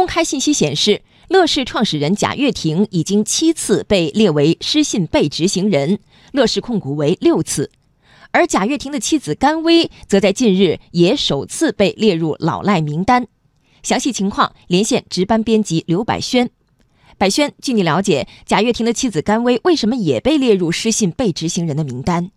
公开信息显示，乐视创始人贾跃亭已经七次被列为失信被执行人，乐视控股为六次，而贾跃亭的妻子甘薇则在近日也首次被列入老赖名单。详细情况，连线值班编辑刘百轩。百轩，据你了解，贾跃亭的妻子甘薇为什么也被列入失信被执行人的名单？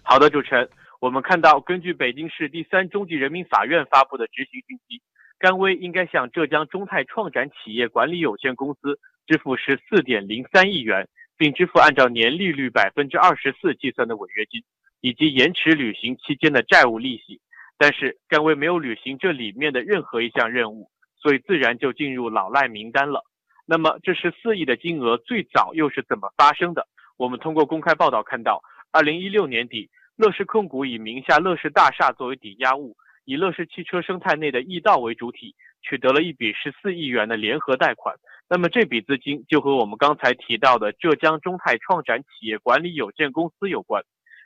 好的，主持人，我们看到，根据北京市第三中级人民法院发布的执行信息。甘薇应该向浙江中泰创展企业管理有限公司支付十四点零三亿元，并支付按照年利率百分之二十四计算的违约金，以及延迟履行期间的债务利息。但是甘薇没有履行这里面的任何一项任务，所以自然就进入老赖名单了。那么这十四亿的金额最早又是怎么发生的？我们通过公开报道看到，二零一六年底，乐视控股以名下乐视大厦作为抵押物。以乐视汽车生态内的易道为主体，取得了一笔十四亿元的联合贷款。那么这笔资金就和我们刚才提到的浙江中泰创展企业管理有限公司有关。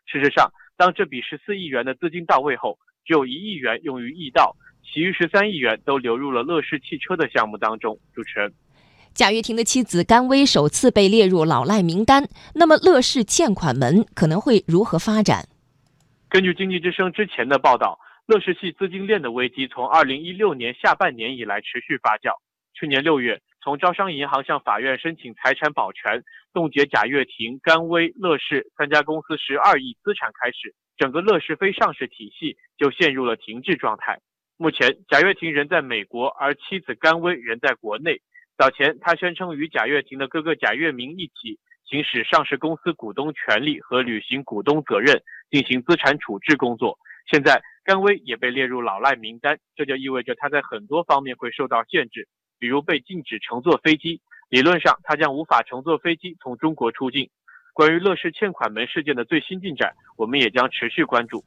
事实上，当这笔十四亿元的资金到位后，只有一亿元用于易道，其余十三亿元都流入了乐视汽车的项目当中。主持人，贾跃亭的妻子甘薇首次被列入老赖名单，那么乐视欠款门可能会如何发展？根据经济之声之前的报道。乐视系资金链的危机从二零一六年下半年以来持续发酵。去年六月，从招商银行向法院申请财产保全、冻结贾跃亭、甘薇、乐视三家公司十二亿资产开始，整个乐视非上市体系就陷入了停滞状态。目前，贾跃亭人在美国，而妻子甘薇人在国内。早前，他宣称与贾跃亭的哥哥贾跃明一起行使上市公司股东权利和履行股东责任，进行资产处置工作。现在。甘薇也被列入老赖名单，这就意味着他在很多方面会受到限制，比如被禁止乘坐飞机，理论上他将无法乘坐飞机从中国出境。关于乐视欠款门事件的最新进展，我们也将持续关注。